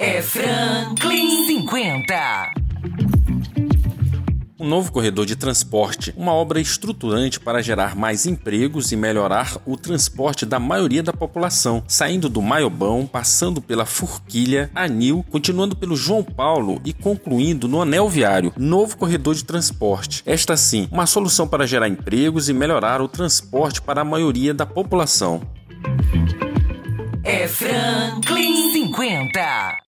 É Franklin 50. O novo corredor de transporte, uma obra estruturante para gerar mais empregos e melhorar o transporte da maioria da população, saindo do Maiobão, passando pela Forquilha, Anil, continuando pelo João Paulo e concluindo no Anel Viário. Novo corredor de transporte. Esta sim, uma solução para gerar empregos e melhorar o transporte para a maioria da população. É Franklin 50.